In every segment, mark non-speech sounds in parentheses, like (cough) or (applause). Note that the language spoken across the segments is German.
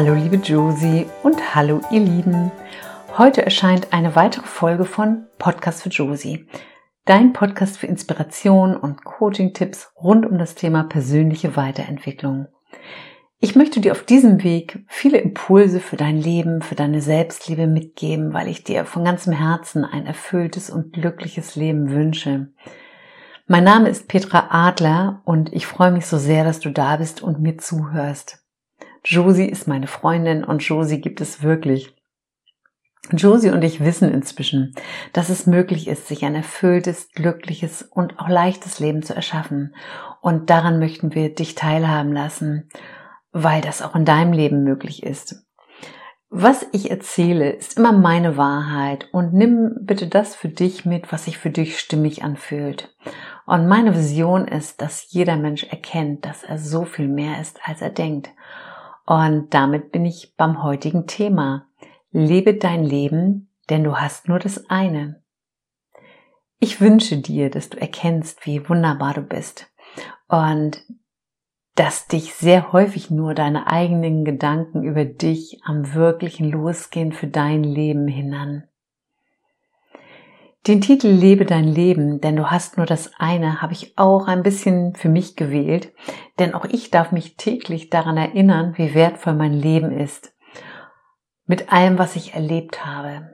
Hallo liebe Josie und hallo ihr Lieben. Heute erscheint eine weitere Folge von Podcast für Josie. Dein Podcast für Inspiration und Coaching-Tipps rund um das Thema persönliche Weiterentwicklung. Ich möchte dir auf diesem Weg viele Impulse für dein Leben, für deine Selbstliebe mitgeben, weil ich dir von ganzem Herzen ein erfülltes und glückliches Leben wünsche. Mein Name ist Petra Adler und ich freue mich so sehr, dass du da bist und mir zuhörst. Josie ist meine Freundin und Josie gibt es wirklich. Josie und ich wissen inzwischen, dass es möglich ist, sich ein erfülltes, glückliches und auch leichtes Leben zu erschaffen. Und daran möchten wir dich teilhaben lassen, weil das auch in deinem Leben möglich ist. Was ich erzähle, ist immer meine Wahrheit und nimm bitte das für dich mit, was sich für dich stimmig anfühlt. Und meine Vision ist, dass jeder Mensch erkennt, dass er so viel mehr ist, als er denkt. Und damit bin ich beim heutigen Thema. Lebe dein Leben, denn du hast nur das eine. Ich wünsche dir, dass du erkennst, wie wunderbar du bist und dass dich sehr häufig nur deine eigenen Gedanken über dich am wirklichen Losgehen für dein Leben hindern. Den Titel Lebe dein Leben, denn du hast nur das eine, habe ich auch ein bisschen für mich gewählt, denn auch ich darf mich täglich daran erinnern, wie wertvoll mein Leben ist, mit allem, was ich erlebt habe.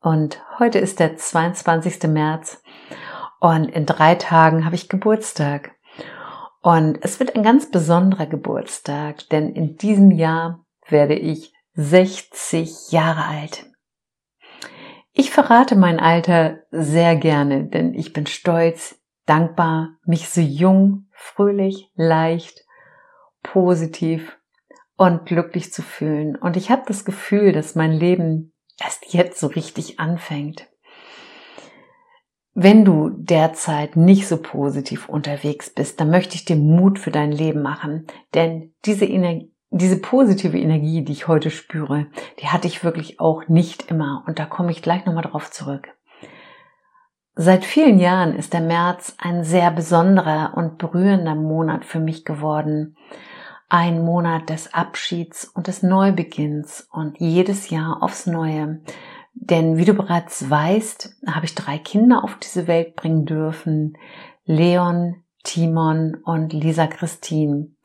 Und heute ist der 22. März und in drei Tagen habe ich Geburtstag. Und es wird ein ganz besonderer Geburtstag, denn in diesem Jahr werde ich 60 Jahre alt. Ich verrate mein Alter sehr gerne, denn ich bin stolz, dankbar, mich so jung, fröhlich, leicht, positiv und glücklich zu fühlen. Und ich habe das Gefühl, dass mein Leben erst jetzt so richtig anfängt. Wenn du derzeit nicht so positiv unterwegs bist, dann möchte ich dir Mut für dein Leben machen, denn diese Energie diese positive Energie, die ich heute spüre, die hatte ich wirklich auch nicht immer. Und da komme ich gleich nochmal drauf zurück. Seit vielen Jahren ist der März ein sehr besonderer und berührender Monat für mich geworden. Ein Monat des Abschieds und des Neubeginns und jedes Jahr aufs Neue. Denn wie du bereits weißt, habe ich drei Kinder auf diese Welt bringen dürfen. Leon, Timon und Lisa Christine.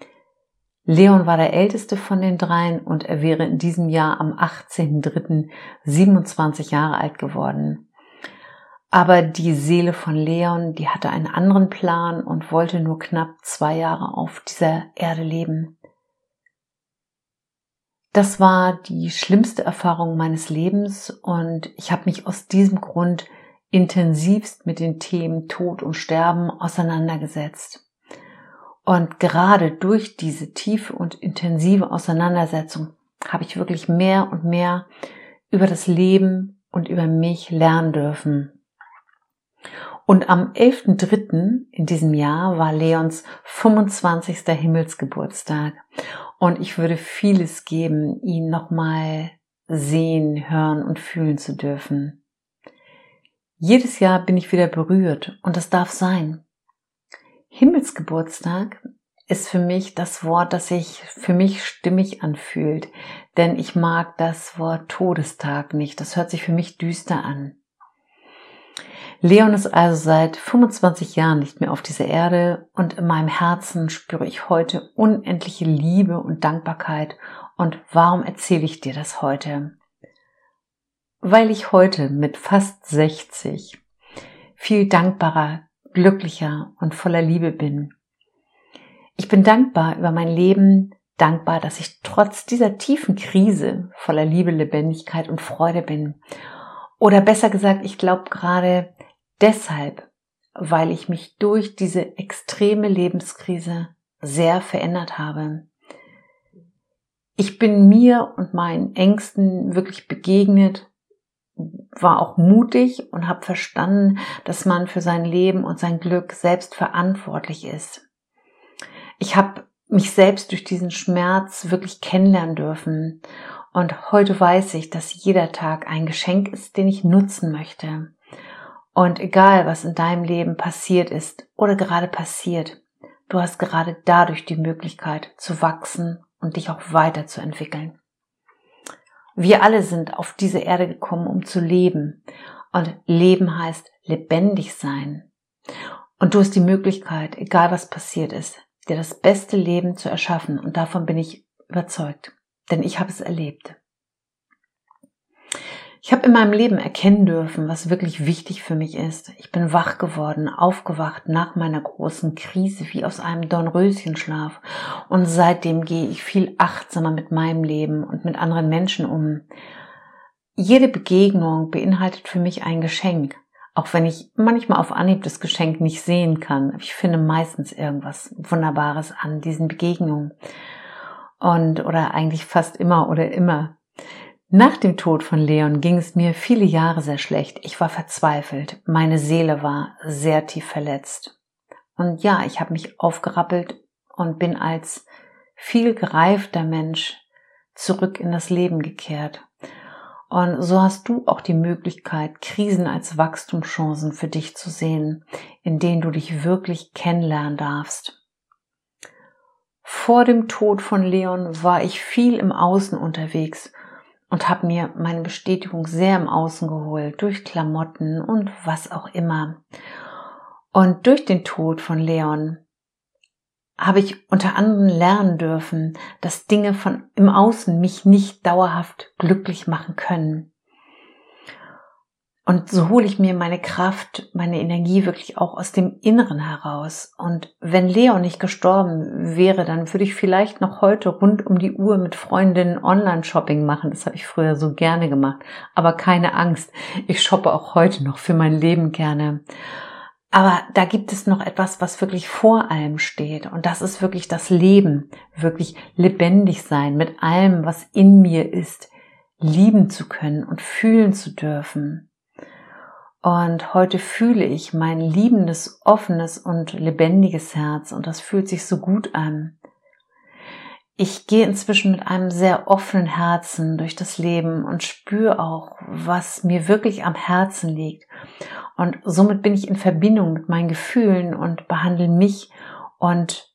Leon war der älteste von den dreien und er wäre in diesem Jahr am 18.03. 27 Jahre alt geworden. Aber die Seele von Leon, die hatte einen anderen Plan und wollte nur knapp zwei Jahre auf dieser Erde leben. Das war die schlimmste Erfahrung meines Lebens und ich habe mich aus diesem Grund intensivst mit den Themen Tod und Sterben auseinandergesetzt. Und gerade durch diese tiefe und intensive Auseinandersetzung habe ich wirklich mehr und mehr über das Leben und über mich lernen dürfen. Und am 11.3. in diesem Jahr war Leons 25. Himmelsgeburtstag. Und ich würde vieles geben, ihn nochmal sehen, hören und fühlen zu dürfen. Jedes Jahr bin ich wieder berührt und das darf sein. Himmelsgeburtstag ist für mich das Wort, das sich für mich stimmig anfühlt, denn ich mag das Wort Todestag nicht. Das hört sich für mich düster an. Leon ist also seit 25 Jahren nicht mehr auf dieser Erde und in meinem Herzen spüre ich heute unendliche Liebe und Dankbarkeit. Und warum erzähle ich dir das heute? Weil ich heute mit fast 60 viel dankbarer, glücklicher und voller Liebe bin. Ich bin dankbar über mein Leben, dankbar, dass ich trotz dieser tiefen Krise voller Liebe, Lebendigkeit und Freude bin. Oder besser gesagt, ich glaube gerade deshalb, weil ich mich durch diese extreme Lebenskrise sehr verändert habe. Ich bin mir und meinen Ängsten wirklich begegnet war auch mutig und habe verstanden, dass man für sein Leben und sein Glück selbst verantwortlich ist. Ich habe mich selbst durch diesen Schmerz wirklich kennenlernen dürfen und heute weiß ich, dass jeder Tag ein Geschenk ist, den ich nutzen möchte. Und egal, was in deinem Leben passiert ist oder gerade passiert, du hast gerade dadurch die Möglichkeit zu wachsen und dich auch weiterzuentwickeln. Wir alle sind auf diese Erde gekommen, um zu leben. Und Leben heißt lebendig sein. Und du hast die Möglichkeit, egal was passiert ist, dir das beste Leben zu erschaffen. Und davon bin ich überzeugt. Denn ich habe es erlebt. Ich habe in meinem Leben erkennen dürfen, was wirklich wichtig für mich ist. Ich bin wach geworden, aufgewacht nach meiner großen Krise wie aus einem Dornröschenschlaf. Und seitdem gehe ich viel achtsamer mit meinem Leben und mit anderen Menschen um. Jede Begegnung beinhaltet für mich ein Geschenk. Auch wenn ich manchmal auf Anhieb das Geschenk nicht sehen kann. Ich finde meistens irgendwas Wunderbares an diesen Begegnungen. Und, oder eigentlich fast immer oder immer. Nach dem Tod von Leon ging es mir viele Jahre sehr schlecht. Ich war verzweifelt. Meine Seele war sehr tief verletzt. Und ja, ich habe mich aufgerappelt und bin als viel gereifter Mensch zurück in das Leben gekehrt. Und so hast du auch die Möglichkeit, Krisen als Wachstumschancen für dich zu sehen, in denen du dich wirklich kennenlernen darfst. Vor dem Tod von Leon war ich viel im Außen unterwegs und habe mir meine Bestätigung sehr im Außen geholt, durch Klamotten und was auch immer. Und durch den Tod von Leon habe ich unter anderem lernen dürfen, dass Dinge von im Außen mich nicht dauerhaft glücklich machen können. Und so hole ich mir meine Kraft, meine Energie wirklich auch aus dem Inneren heraus. Und wenn Leon nicht gestorben wäre, dann würde ich vielleicht noch heute rund um die Uhr mit Freundinnen Online-Shopping machen. Das habe ich früher so gerne gemacht. Aber keine Angst. Ich shoppe auch heute noch für mein Leben gerne. Aber da gibt es noch etwas, was wirklich vor allem steht. Und das ist wirklich das Leben. Wirklich lebendig sein mit allem, was in mir ist. Lieben zu können und fühlen zu dürfen. Und heute fühle ich mein liebendes, offenes und lebendiges Herz und das fühlt sich so gut an. Ich gehe inzwischen mit einem sehr offenen Herzen durch das Leben und spüre auch, was mir wirklich am Herzen liegt. Und somit bin ich in Verbindung mit meinen Gefühlen und behandle mich und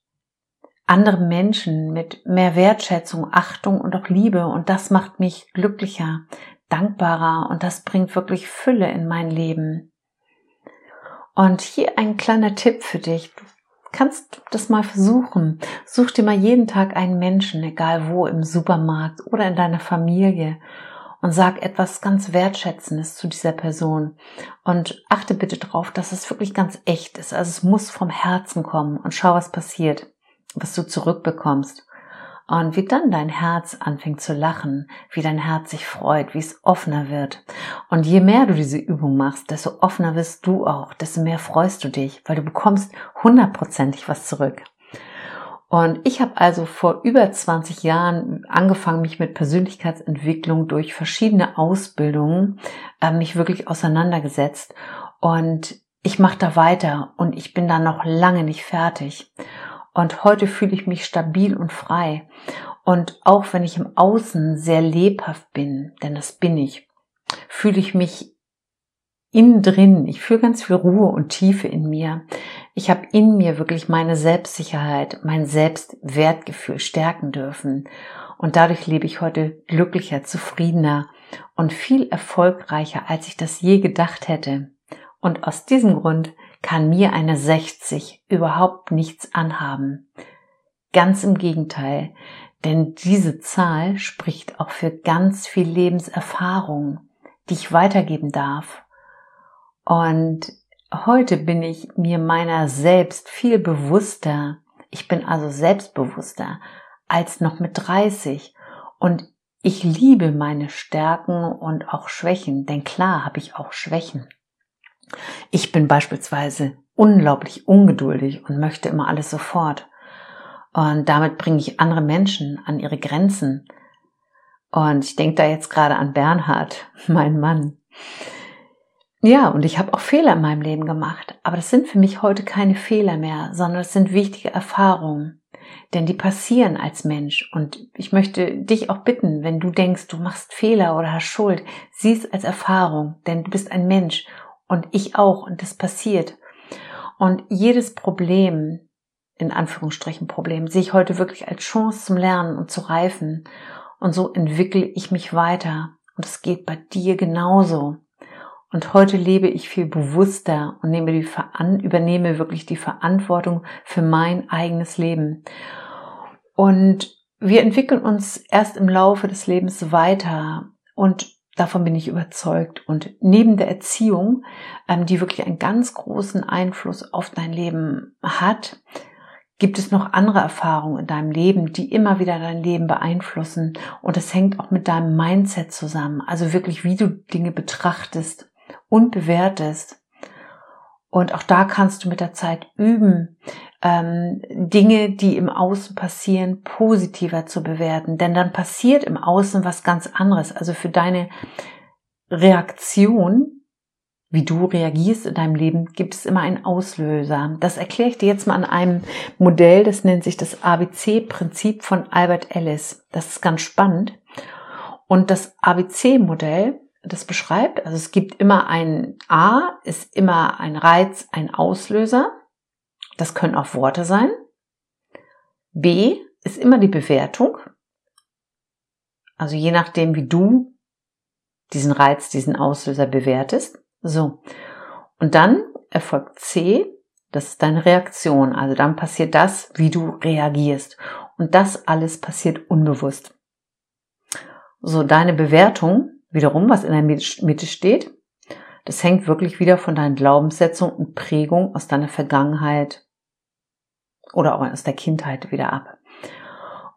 andere Menschen mit mehr Wertschätzung, Achtung und auch Liebe. Und das macht mich glücklicher dankbarer und das bringt wirklich Fülle in mein Leben. Und hier ein kleiner Tipp für dich. Du kannst das mal versuchen. Such dir mal jeden Tag einen Menschen, egal wo, im Supermarkt oder in deiner Familie und sag etwas ganz Wertschätzendes zu dieser Person. Und achte bitte darauf, dass es wirklich ganz echt ist. Also es muss vom Herzen kommen und schau, was passiert, was du zurückbekommst. Und wie dann dein Herz anfängt zu lachen, wie dein Herz sich freut, wie es offener wird. Und je mehr du diese Übung machst, desto offener wirst du auch, desto mehr freust du dich, weil du bekommst hundertprozentig was zurück. Und ich habe also vor über 20 Jahren angefangen, mich mit Persönlichkeitsentwicklung durch verschiedene Ausbildungen äh, mich wirklich auseinandergesetzt. Und ich mache da weiter und ich bin da noch lange nicht fertig. Und heute fühle ich mich stabil und frei. Und auch wenn ich im Außen sehr lebhaft bin, denn das bin ich, fühle ich mich innen drin. Ich fühle ganz viel Ruhe und Tiefe in mir. Ich habe in mir wirklich meine Selbstsicherheit, mein Selbstwertgefühl stärken dürfen. Und dadurch lebe ich heute glücklicher, zufriedener und viel erfolgreicher, als ich das je gedacht hätte. Und aus diesem Grund kann mir eine 60 überhaupt nichts anhaben. Ganz im Gegenteil, denn diese Zahl spricht auch für ganz viel Lebenserfahrung, die ich weitergeben darf. Und heute bin ich mir meiner selbst viel bewusster. Ich bin also selbstbewusster als noch mit 30 und ich liebe meine Stärken und auch Schwächen, denn klar habe ich auch Schwächen. Ich bin beispielsweise unglaublich ungeduldig und möchte immer alles sofort. Und damit bringe ich andere Menschen an ihre Grenzen. Und ich denke da jetzt gerade an Bernhard, (laughs) mein Mann. Ja, und ich habe auch Fehler in meinem Leben gemacht, aber das sind für mich heute keine Fehler mehr, sondern es sind wichtige Erfahrungen, denn die passieren als Mensch. Und ich möchte dich auch bitten, wenn du denkst, du machst Fehler oder hast Schuld, sieh es als Erfahrung, denn du bist ein Mensch und ich auch und das passiert. Und jedes Problem in Anführungsstrichen Problem, sehe ich heute wirklich als Chance zum Lernen und zu reifen. Und so entwickle ich mich weiter. Und es geht bei dir genauso. Und heute lebe ich viel bewusster und nehme die übernehme wirklich die Verantwortung für mein eigenes Leben. Und wir entwickeln uns erst im Laufe des Lebens weiter. Und davon bin ich überzeugt. Und neben der Erziehung, ähm, die wirklich einen ganz großen Einfluss auf dein Leben hat, Gibt es noch andere Erfahrungen in deinem Leben, die immer wieder dein Leben beeinflussen? Und es hängt auch mit deinem Mindset zusammen. Also wirklich, wie du Dinge betrachtest und bewertest. Und auch da kannst du mit der Zeit üben, ähm, Dinge, die im Außen passieren, positiver zu bewerten. Denn dann passiert im Außen was ganz anderes. Also für deine Reaktion wie du reagierst in deinem Leben, gibt es immer einen Auslöser. Das erkläre ich dir jetzt mal an einem Modell, das nennt sich das ABC-Prinzip von Albert Ellis. Das ist ganz spannend. Und das ABC-Modell, das beschreibt, also es gibt immer ein A, ist immer ein Reiz, ein Auslöser. Das können auch Worte sein. B ist immer die Bewertung. Also je nachdem, wie du diesen Reiz, diesen Auslöser bewertest. So. Und dann erfolgt C, das ist deine Reaktion. Also dann passiert das, wie du reagierst. Und das alles passiert unbewusst. So, deine Bewertung, wiederum, was in der Mitte steht, das hängt wirklich wieder von deinen Glaubenssetzungen und Prägungen aus deiner Vergangenheit oder auch aus der Kindheit wieder ab.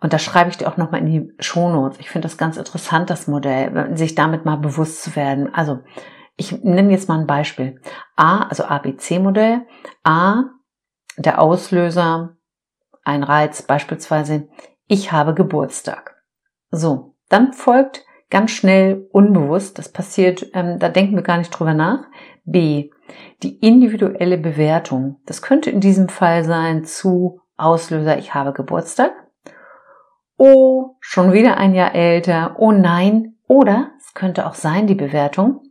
Und da schreibe ich dir auch nochmal in die Shownotes. Ich finde das ganz interessant, das Modell, sich damit mal bewusst zu werden. Also, ich nenne jetzt mal ein Beispiel. A, also ABC-Modell. A, der Auslöser, ein Reiz, beispielsweise, ich habe Geburtstag. So, dann folgt ganz schnell unbewusst, das passiert, ähm, da denken wir gar nicht drüber nach. B, die individuelle Bewertung. Das könnte in diesem Fall sein zu Auslöser, ich habe Geburtstag. Oh, schon wieder ein Jahr älter. Oh nein. Oder es könnte auch sein, die Bewertung,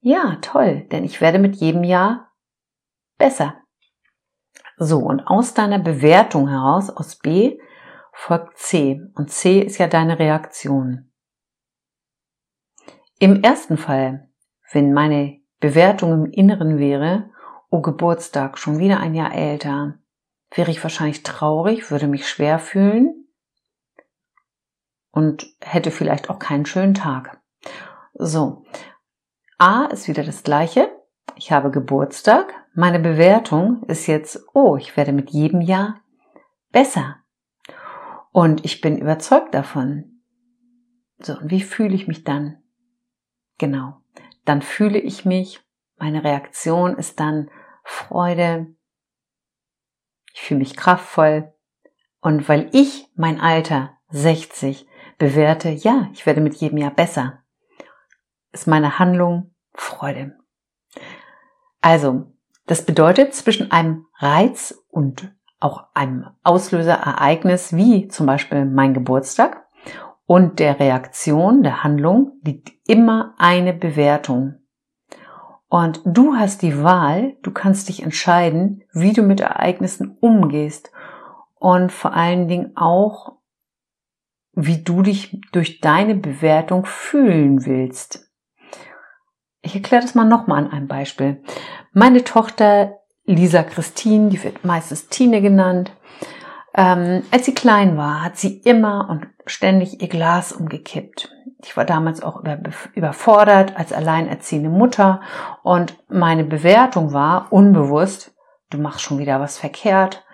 ja, toll, denn ich werde mit jedem Jahr besser. So, und aus deiner Bewertung heraus, aus B, folgt C. Und C ist ja deine Reaktion. Im ersten Fall, wenn meine Bewertung im Inneren wäre, oh Geburtstag, schon wieder ein Jahr älter, wäre ich wahrscheinlich traurig, würde mich schwer fühlen und hätte vielleicht auch keinen schönen Tag. So, A ist wieder das gleiche. Ich habe Geburtstag. Meine Bewertung ist jetzt, oh, ich werde mit jedem Jahr besser. Und ich bin überzeugt davon. So, und wie fühle ich mich dann? Genau. Dann fühle ich mich, meine Reaktion ist dann Freude. Ich fühle mich kraftvoll. Und weil ich mein Alter 60 bewerte, ja, ich werde mit jedem Jahr besser ist meine Handlung Freude. Also, das bedeutet zwischen einem Reiz und auch einem Auslöserereignis wie zum Beispiel mein Geburtstag und der Reaktion, der Handlung liegt immer eine Bewertung. Und du hast die Wahl, du kannst dich entscheiden, wie du mit Ereignissen umgehst und vor allen Dingen auch, wie du dich durch deine Bewertung fühlen willst. Ich erkläre das mal nochmal an einem Beispiel. Meine Tochter Lisa Christine, die wird meistens Tine genannt, ähm, als sie klein war, hat sie immer und ständig ihr Glas umgekippt. Ich war damals auch über, überfordert als alleinerziehende Mutter und meine Bewertung war unbewusst, du machst schon wieder was verkehrt.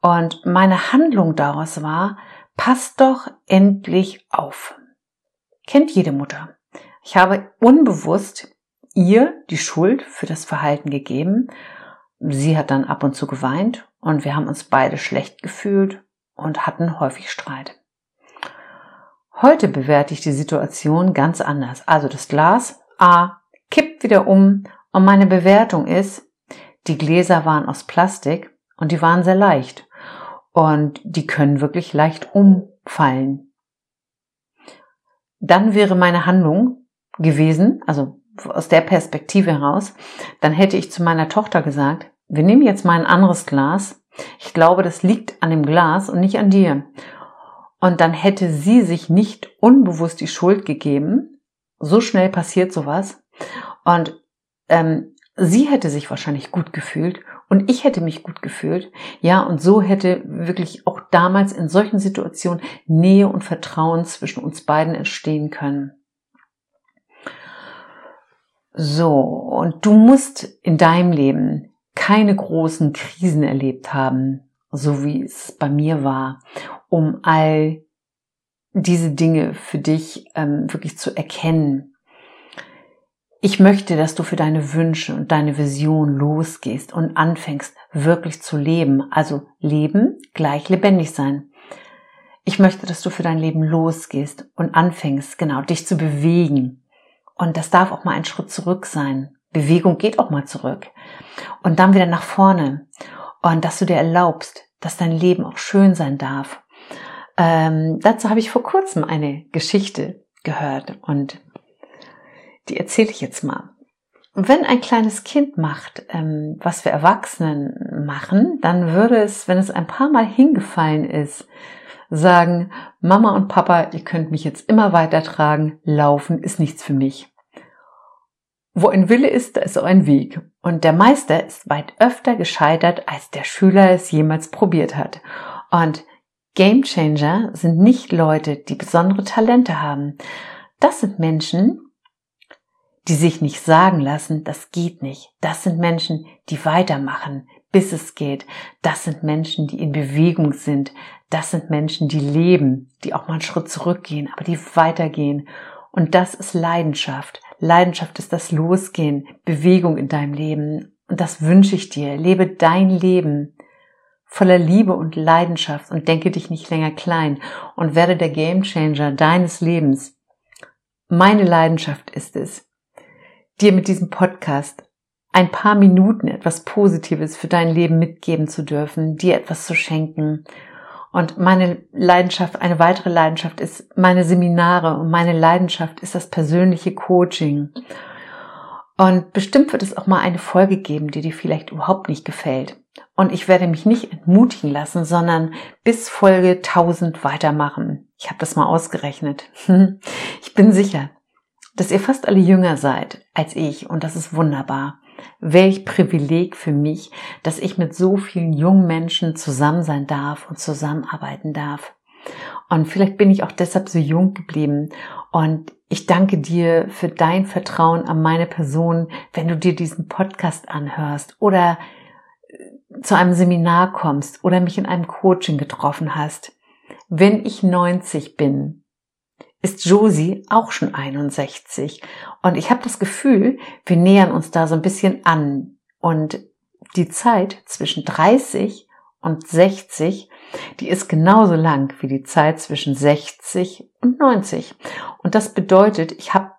Und meine Handlung daraus war, pass doch endlich auf. Kennt jede Mutter. Ich habe unbewusst ihr die Schuld für das Verhalten gegeben. Sie hat dann ab und zu geweint und wir haben uns beide schlecht gefühlt und hatten häufig Streit. Heute bewerte ich die Situation ganz anders. Also das Glas A kippt wieder um und meine Bewertung ist, die Gläser waren aus Plastik und die waren sehr leicht und die können wirklich leicht umfallen. Dann wäre meine Handlung, gewesen, also aus der Perspektive heraus, dann hätte ich zu meiner Tochter gesagt, wir nehmen jetzt mal ein anderes Glas Ich glaube, das liegt an dem Glas und nicht an dir. Und dann hätte sie sich nicht unbewusst die Schuld gegeben. So schnell passiert sowas. Und ähm, sie hätte sich wahrscheinlich gut gefühlt und ich hätte mich gut gefühlt. Ja, und so hätte wirklich auch damals in solchen Situationen Nähe und Vertrauen zwischen uns beiden entstehen können. So, und du musst in deinem Leben keine großen Krisen erlebt haben, so wie es bei mir war, um all diese Dinge für dich ähm, wirklich zu erkennen. Ich möchte, dass du für deine Wünsche und deine Vision losgehst und anfängst wirklich zu leben. Also leben gleich lebendig sein. Ich möchte, dass du für dein Leben losgehst und anfängst, genau, dich zu bewegen. Und das darf auch mal ein Schritt zurück sein. Bewegung geht auch mal zurück. Und dann wieder nach vorne. Und dass du dir erlaubst, dass dein Leben auch schön sein darf. Ähm, dazu habe ich vor kurzem eine Geschichte gehört und die erzähle ich jetzt mal. Wenn ein kleines Kind macht, ähm, was wir Erwachsenen machen, dann würde es, wenn es ein paar Mal hingefallen ist, sagen, Mama und Papa, ihr könnt mich jetzt immer weiter tragen, laufen ist nichts für mich. Wo ein Wille ist, da ist auch ein Weg. Und der Meister ist weit öfter gescheitert, als der Schüler es jemals probiert hat. Und Game Changer sind nicht Leute, die besondere Talente haben. Das sind Menschen, die sich nicht sagen lassen, das geht nicht. Das sind Menschen, die weitermachen, bis es geht. Das sind Menschen, die in Bewegung sind. Das sind Menschen, die leben, die auch mal einen Schritt zurückgehen, aber die weitergehen. Und das ist Leidenschaft. Leidenschaft ist das Losgehen, Bewegung in deinem Leben. Und das wünsche ich dir. Lebe dein Leben voller Liebe und Leidenschaft und denke dich nicht länger klein und werde der Gamechanger deines Lebens. Meine Leidenschaft ist es, dir mit diesem Podcast ein paar Minuten etwas Positives für dein Leben mitgeben zu dürfen, dir etwas zu schenken und meine Leidenschaft, eine weitere Leidenschaft ist meine Seminare und meine Leidenschaft ist das persönliche Coaching. Und bestimmt wird es auch mal eine Folge geben, die dir vielleicht überhaupt nicht gefällt. Und ich werde mich nicht entmutigen lassen, sondern bis Folge 1000 weitermachen. Ich habe das mal ausgerechnet. (laughs) Ich bin sicher, dass ihr fast alle jünger seid als ich und das ist wunderbar. Welch Privileg für mich, dass ich mit so vielen jungen Menschen zusammen sein darf und zusammenarbeiten darf. Und vielleicht bin ich auch deshalb so jung geblieben. Und ich danke dir für dein Vertrauen an meine Person, wenn du dir diesen Podcast anhörst oder äh, zu einem Seminar kommst oder mich in einem Coaching getroffen hast. Wenn ich 90 bin, ist Josie auch schon 61. Und ich habe das Gefühl, wir nähern uns da so ein bisschen an. Und die Zeit zwischen 30 und 60, die ist genauso lang wie die Zeit zwischen 60 und 90. Und das bedeutet, ich habe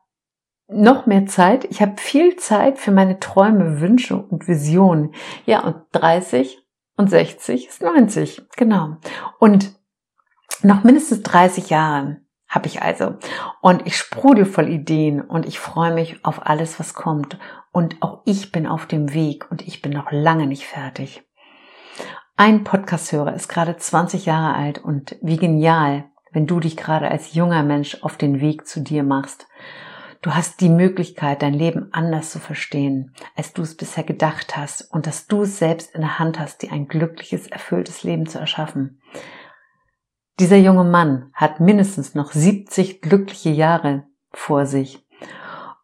noch mehr Zeit, ich habe viel Zeit für meine Träume, Wünsche und Visionen. Ja, und 30 und 60 ist 90, genau. Und noch mindestens 30 Jahre habe ich also. Und ich sprudel voll Ideen und ich freue mich auf alles, was kommt. Und auch ich bin auf dem Weg und ich bin noch lange nicht fertig. Ein Podcast-Hörer ist gerade 20 Jahre alt und wie genial, wenn du dich gerade als junger Mensch auf den Weg zu dir machst. Du hast die Möglichkeit, dein Leben anders zu verstehen, als du es bisher gedacht hast und dass du es selbst in der Hand hast, dir ein glückliches, erfülltes Leben zu erschaffen. Dieser junge Mann hat mindestens noch 70 glückliche Jahre vor sich.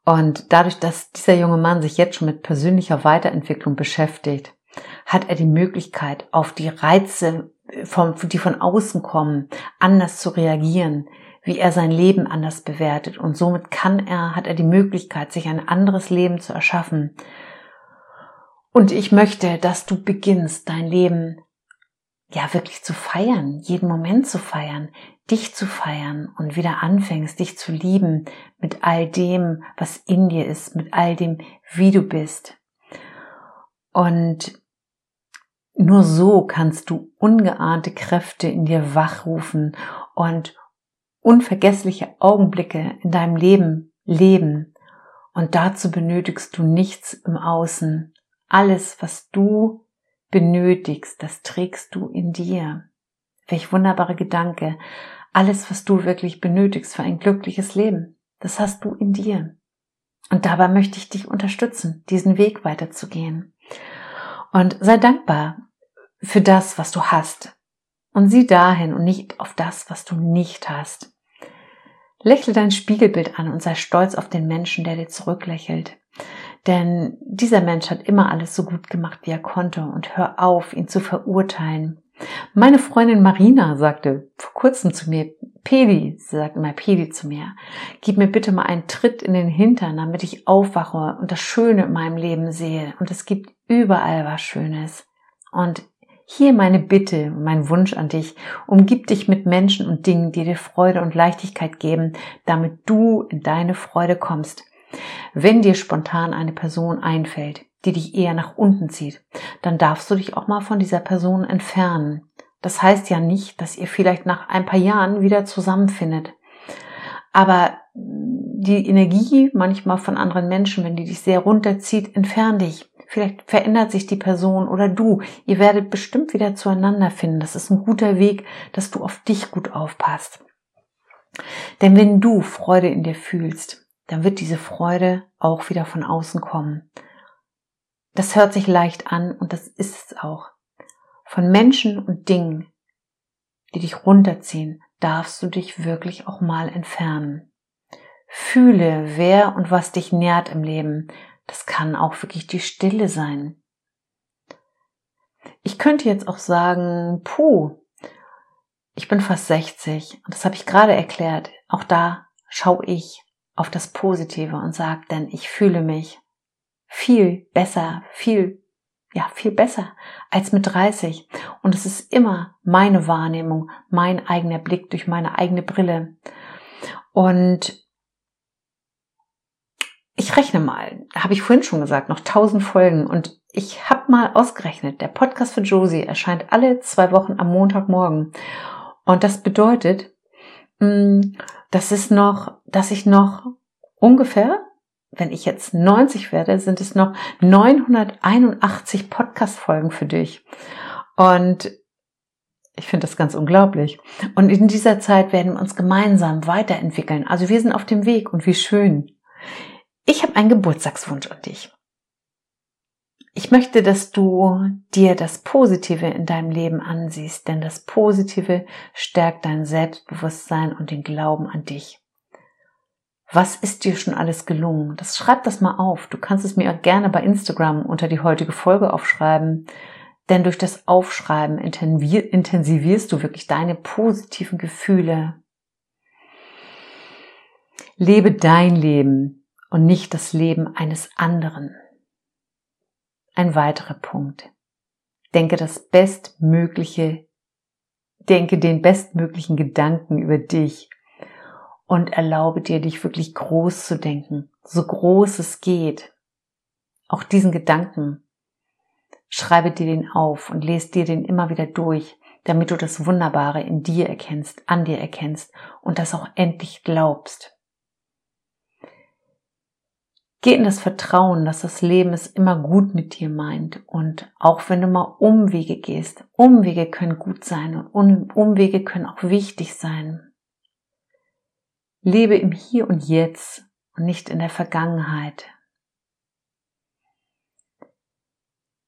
Und dadurch, dass dieser junge Mann sich jetzt schon mit persönlicher Weiterentwicklung beschäftigt, hat er die Möglichkeit, auf die Reize, die von außen kommen, anders zu reagieren, wie er sein Leben anders bewertet. Und somit kann er, hat er die Möglichkeit, sich ein anderes Leben zu erschaffen. Und ich möchte, dass du beginnst, dein Leben ja wirklich zu feiern, jeden Moment zu feiern, dich zu feiern und wieder anfängst, dich zu lieben mit all dem, was in dir ist, mit all dem, wie du bist. Und nur so kannst du ungeahnte Kräfte in dir wachrufen und unvergessliche Augenblicke in deinem Leben leben. Und dazu benötigst du nichts im Außen. Alles, was du benötigst, das trägst du in dir. Welch wunderbare Gedanke. Alles, was du wirklich benötigst für ein glückliches Leben, das hast du in dir. Und dabei möchte ich dich unterstützen, diesen Weg weiterzugehen. Und sei dankbar für das, was du hast. Und sieh dahin und nicht auf das, was du nicht hast. Lächle dein Spiegelbild an und sei stolz auf den Menschen, der dir zurücklächelt. Denn dieser Mensch hat immer alles so gut gemacht, wie er konnte und hör auf, ihn zu verurteilen. Meine Freundin Marina sagte vor kurzem zu mir, Pedi, sie sagt immer Pedi zu mir, gib mir bitte mal einen Tritt in den Hintern, damit ich aufwache und das Schöne in meinem Leben sehe. Und es gibt überall was Schönes. Und hier meine Bitte, mein Wunsch an dich, umgib dich mit Menschen und Dingen, die dir Freude und Leichtigkeit geben, damit du in deine Freude kommst. Wenn dir spontan eine Person einfällt, die dich eher nach unten zieht, dann darfst du dich auch mal von dieser Person entfernen. Das heißt ja nicht, dass ihr vielleicht nach ein paar Jahren wieder zusammenfindet. Aber die Energie manchmal von anderen Menschen, wenn die dich sehr runterzieht, entfern dich. Vielleicht verändert sich die Person oder du. Ihr werdet bestimmt wieder zueinander finden. Das ist ein guter Weg, dass du auf dich gut aufpasst. Denn wenn du Freude in dir fühlst, dann wird diese Freude auch wieder von außen kommen. Das hört sich leicht an und das ist es auch. Von Menschen und Dingen, die dich runterziehen, darfst du dich wirklich auch mal entfernen. Fühle, wer und was dich nährt im Leben. Das kann auch wirklich die Stille sein. Ich könnte jetzt auch sagen, puh, ich bin fast 60 und das habe ich gerade erklärt. Auch da schaue ich auf das Positive und sage, denn ich fühle mich viel besser, viel, ja, viel besser als mit 30. Und es ist immer meine Wahrnehmung, mein eigener Blick durch meine eigene Brille. Und ich rechne mal, habe ich vorhin schon gesagt, noch tausend Folgen und ich habe mal ausgerechnet, der Podcast für Josie erscheint alle zwei Wochen am Montagmorgen. Und das bedeutet, mm, das ist noch, dass ich noch ungefähr wenn ich jetzt 90 werde, sind es noch 981 Podcast-Folgen für dich. Und ich finde das ganz unglaublich. Und in dieser Zeit werden wir uns gemeinsam weiterentwickeln. Also wir sind auf dem Weg und wie schön. Ich habe einen Geburtstagswunsch an dich. Ich möchte, dass du dir das Positive in deinem Leben ansiehst, denn das Positive stärkt dein Selbstbewusstsein und den Glauben an dich. Was ist dir schon alles gelungen? Das schreib das mal auf. Du kannst es mir gerne bei Instagram unter die heutige Folge aufschreiben. Denn durch das Aufschreiben intensivierst du wirklich deine positiven Gefühle. Lebe dein Leben und nicht das Leben eines anderen. Ein weiterer Punkt. Denke das Bestmögliche, denke den bestmöglichen Gedanken über dich und erlaube dir, dich wirklich groß zu denken, so groß es geht. Auch diesen Gedanken. Schreibe dir den auf und lese dir den immer wieder durch, damit du das Wunderbare in dir erkennst, an dir erkennst und das auch endlich glaubst. Geh in das Vertrauen, dass das Leben es immer gut mit dir meint und auch wenn du mal Umwege gehst, Umwege können gut sein und Umwege können auch wichtig sein. Lebe im Hier und Jetzt und nicht in der Vergangenheit.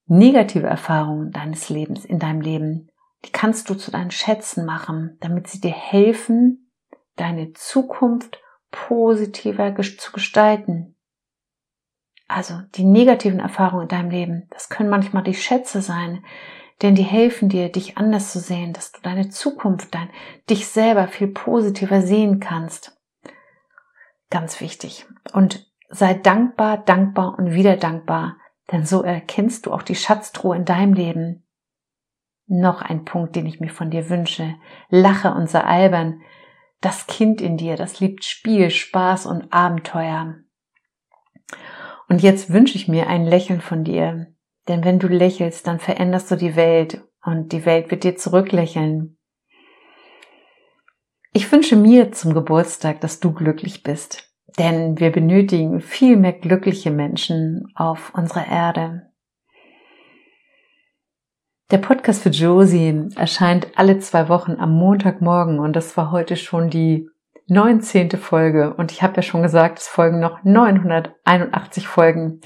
Negative Erfahrungen deines Lebens, in deinem Leben, die kannst du zu deinen Schätzen machen, damit sie dir helfen, deine Zukunft positiver zu gestalten. Also die negativen Erfahrungen in deinem Leben, das können manchmal die Schätze sein, denn die helfen dir, dich anders zu sehen, dass du deine Zukunft, dein, dich selber viel positiver sehen kannst. Ganz wichtig. Und sei dankbar, dankbar und wieder dankbar, denn so erkennst du auch die Schatztruhe in deinem Leben. Noch ein Punkt, den ich mir von dir wünsche. Lache und sei albern. Das Kind in dir, das liebt Spiel, Spaß und Abenteuer. Und jetzt wünsche ich mir ein Lächeln von dir. Denn wenn du lächelst, dann veränderst du die Welt und die Welt wird dir zurücklächeln. Ich wünsche mir zum Geburtstag, dass du glücklich bist, denn wir benötigen viel mehr glückliche Menschen auf unserer Erde. Der Podcast für Josie erscheint alle zwei Wochen am Montagmorgen und das war heute schon die 19. Folge und ich habe ja schon gesagt, es folgen noch 981 Folgen.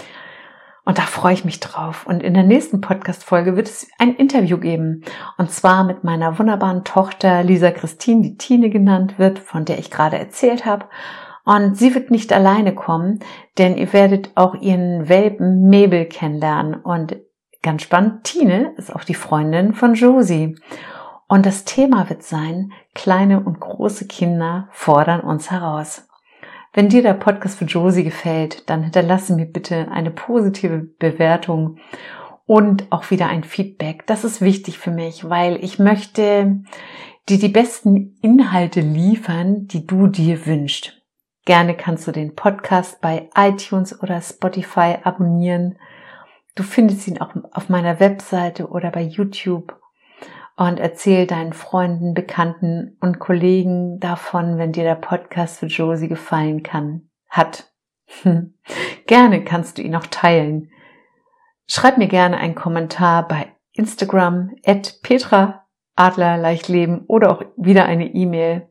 Und da freue ich mich drauf. Und in der nächsten Podcast-Folge wird es ein Interview geben. Und zwar mit meiner wunderbaren Tochter Lisa Christine, die Tine genannt wird, von der ich gerade erzählt habe. Und sie wird nicht alleine kommen, denn ihr werdet auch ihren Welpen Mabel kennenlernen. Und ganz spannend, Tine ist auch die Freundin von Josie. Und das Thema wird sein, kleine und große Kinder fordern uns heraus. Wenn dir der Podcast für Josie gefällt, dann hinterlasse mir bitte eine positive Bewertung und auch wieder ein Feedback. Das ist wichtig für mich, weil ich möchte dir die besten Inhalte liefern, die du dir wünschst. Gerne kannst du den Podcast bei iTunes oder Spotify abonnieren. Du findest ihn auch auf meiner Webseite oder bei YouTube und erzähl deinen Freunden, Bekannten und Kollegen davon, wenn dir der Podcast für Josie gefallen kann, hat. gerne kannst du ihn auch teilen. Schreib mir gerne einen Kommentar bei Instagram at Petra Adler Leichtleben oder auch wieder eine E-Mail.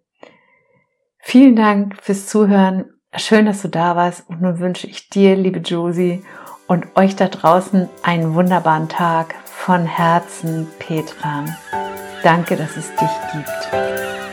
Vielen Dank fürs Zuhören. Schön, dass du da warst und nun wünsche ich dir, liebe Josie, und euch da draußen einen wunderbaren Tag von Herzen, Petra. Danke, dass es dich gibt.